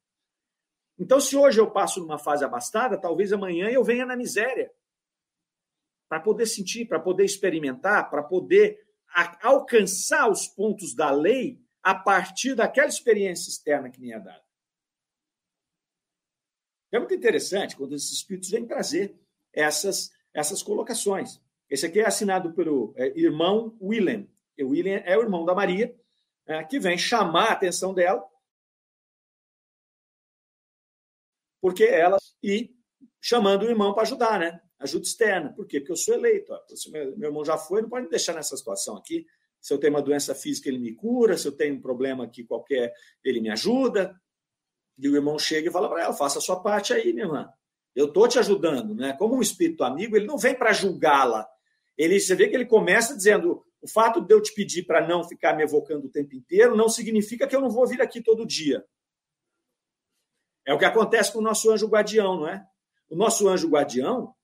Então, se hoje eu passo numa fase abastada, talvez amanhã eu venha na miséria. Para poder sentir, para poder experimentar, para poder alcançar os pontos da lei a partir daquela experiência externa que me é dada. É muito interessante quando esses espíritos vêm trazer essas essas colocações. Esse aqui é assinado pelo é, irmão William. O William é o irmão da Maria, é, que vem chamar a atenção dela, porque ela e chamando o irmão para ajudar, né? Ajuda externa. Por quê? Porque eu sou eleito. Meu, meu irmão já foi, não pode me deixar nessa situação aqui. Se eu tenho uma doença física, ele me cura. Se eu tenho um problema aqui qualquer, ele me ajuda. E o irmão chega e fala para ela: faça a sua parte aí, minha irmã. Eu estou te ajudando, né? Como um espírito amigo, ele não vem para julgá-la. Ele, você vê que ele começa dizendo: o fato de eu te pedir para não ficar me evocando o tempo inteiro não significa que eu não vou vir aqui todo dia. É o que acontece com o nosso anjo guardião, não é? O nosso anjo guardião,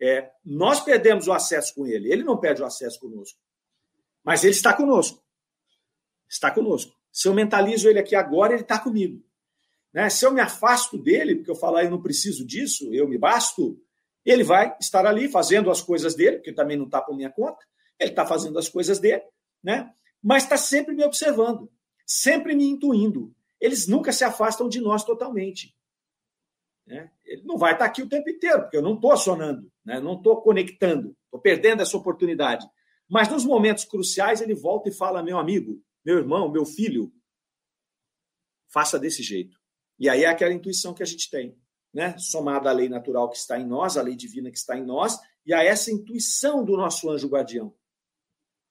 é, nós perdemos o acesso com ele. Ele não perde o acesso conosco. Mas ele está conosco. Está conosco. Se eu mentalizo ele aqui agora, ele está comigo. Né? Se eu me afasto dele, porque eu falar eu não preciso disso, eu me basto, ele vai estar ali fazendo as coisas dele, porque também não está por minha conta, ele está fazendo as coisas dele, né? mas está sempre me observando, sempre me intuindo. Eles nunca se afastam de nós totalmente. Né? Ele não vai estar aqui o tempo inteiro, porque eu não estou acionando, né? não estou conectando, estou perdendo essa oportunidade. Mas nos momentos cruciais ele volta e fala: meu amigo, meu irmão, meu filho, faça desse jeito. E aí é aquela intuição que a gente tem, né? Somada à lei natural que está em nós, a lei divina que está em nós, e a essa intuição do nosso anjo guardião,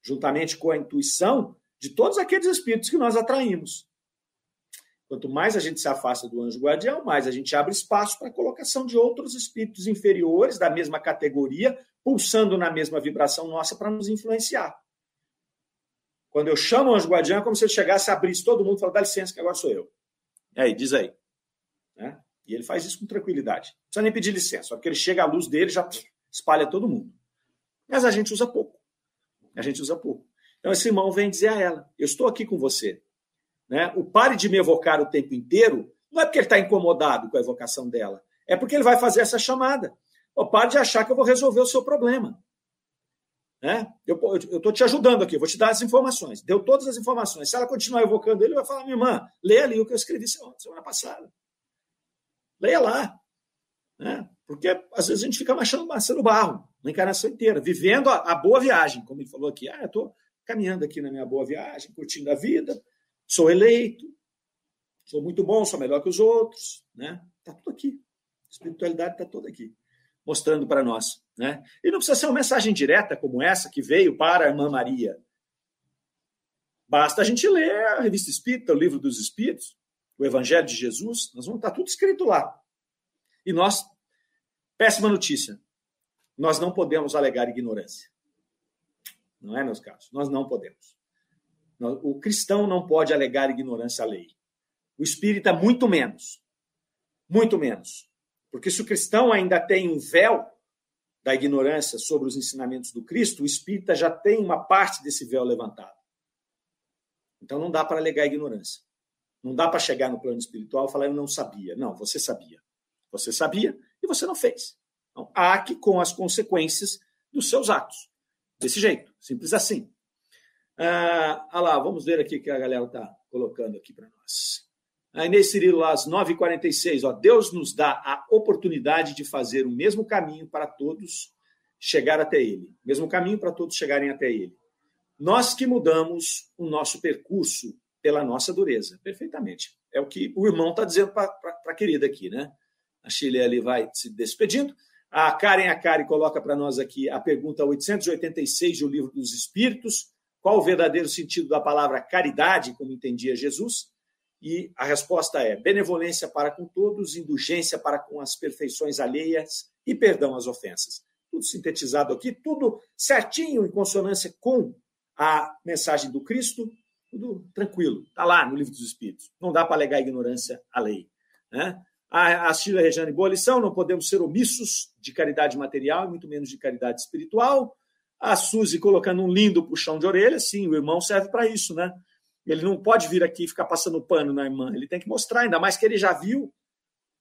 juntamente com a intuição de todos aqueles espíritos que nós atraímos. Quanto mais a gente se afasta do anjo guardião, mais a gente abre espaço para a colocação de outros espíritos inferiores da mesma categoria, pulsando na mesma vibração nossa para nos influenciar. Quando eu chamo o anjo guardião, é como se ele chegasse, abrisse todo mundo e falasse, dá licença que agora sou eu. E aí, diz aí. Né? E ele faz isso com tranquilidade. Não precisa nem pedir licença, porque ele chega à luz dele já espalha todo mundo. Mas a gente usa pouco. A gente usa pouco. Então esse irmão vem dizer a ela: Eu estou aqui com você. Né? O pare de me evocar o tempo inteiro não é porque ele está incomodado com a evocação dela, é porque ele vai fazer essa chamada. O pare de achar que eu vou resolver o seu problema. Né? Eu estou te ajudando aqui, vou te dar as informações. Deu todas as informações. Se ela continuar evocando ele, vai falar: minha irmã, leia ali o que eu escrevi semana passada. Leia lá. Né? Porque às vezes a gente fica machando no barro, na encarnação inteira, vivendo a, a boa viagem, como ele falou aqui. Ah, eu estou caminhando aqui na minha boa viagem, curtindo a vida, sou eleito, sou muito bom, sou melhor que os outros. Né? Está tudo aqui. A espiritualidade está toda aqui mostrando para nós. Né? E não precisa ser uma mensagem direta como essa que veio para a irmã Maria. Basta a gente ler a revista Espírita, o livro dos Espíritos, o Evangelho de Jesus, nós vamos estar tudo escrito lá. E nós, péssima notícia, nós não podemos alegar ignorância. Não é, meus caros? Nós não podemos. O cristão não pode alegar ignorância à lei. O espírita, muito menos. Muito menos. Porque se o cristão ainda tem um véu da ignorância sobre os ensinamentos do Cristo, o espírita já tem uma parte desse véu levantado. Então não dá para alegar ignorância. Não dá para chegar no plano espiritual e falar eu não sabia. Não, você sabia. Você sabia e você não fez. Então, que com as consequências dos seus atos. Desse jeito, simples assim. Ah, ah lá, vamos ver aqui o que a galera está colocando aqui para nós. A Inês Cirilo, às 9h46, ó, Deus nos dá a oportunidade de fazer o mesmo caminho para todos chegar até Ele. Mesmo caminho para todos chegarem até Ele. Nós que mudamos o nosso percurso pela nossa dureza. Perfeitamente. É o que o irmão está dizendo para a querida aqui, né? A Chile ali vai se despedindo. A Karen Akari coloca para nós aqui a pergunta 886 do Livro dos Espíritos. Qual o verdadeiro sentido da palavra caridade, como entendia Jesus? E a resposta é benevolência para com todos, indulgência para com as perfeições alheias e perdão às ofensas. Tudo sintetizado aqui, tudo certinho, em consonância com a mensagem do Cristo, tudo tranquilo. Está lá no Livro dos Espíritos. Não dá para alegar ignorância à lei. Né? A, a Sheila Rejane, boa lição, não podemos ser omissos de caridade material e muito menos de caridade espiritual. A Suzy colocando um lindo puxão de orelha, sim, o irmão serve para isso, né? Ele não pode vir aqui e ficar passando pano na irmã. Ele tem que mostrar, ainda mais que ele já viu.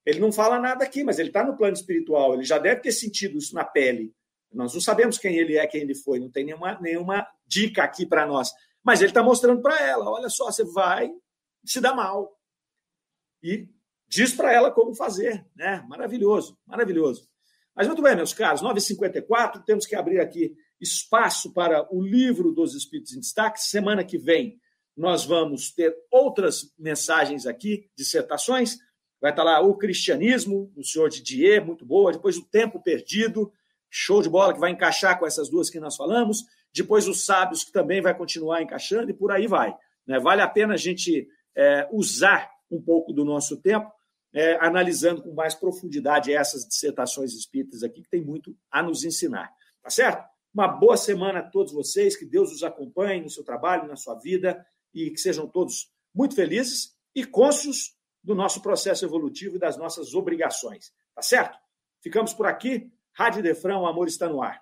Ele não fala nada aqui, mas ele está no plano espiritual. Ele já deve ter sentido isso na pele. Nós não sabemos quem ele é, quem ele foi. Não tem nenhuma, nenhuma dica aqui para nós. Mas ele está mostrando para ela: olha só, você vai se dar mal. E diz para ela como fazer. Né? Maravilhoso, maravilhoso. Mas muito bem, meus caros, 9h54, temos que abrir aqui espaço para o livro dos Espíritos em Destaque. Semana que vem nós vamos ter outras mensagens aqui, dissertações. Vai estar lá o cristianismo, o senhor Didier, muito boa. Depois o tempo perdido, show de bola, que vai encaixar com essas duas que nós falamos. Depois os sábios, que também vai continuar encaixando, e por aí vai. Né? Vale a pena a gente é, usar um pouco do nosso tempo, é, analisando com mais profundidade essas dissertações espíritas aqui, que tem muito a nos ensinar. Tá certo? Uma boa semana a todos vocês, que Deus os acompanhe no seu trabalho, na sua vida e que sejam todos muito felizes e cônscios do nosso processo evolutivo e das nossas obrigações. Tá certo? Ficamos por aqui. Rádio Defrão, o amor está no ar.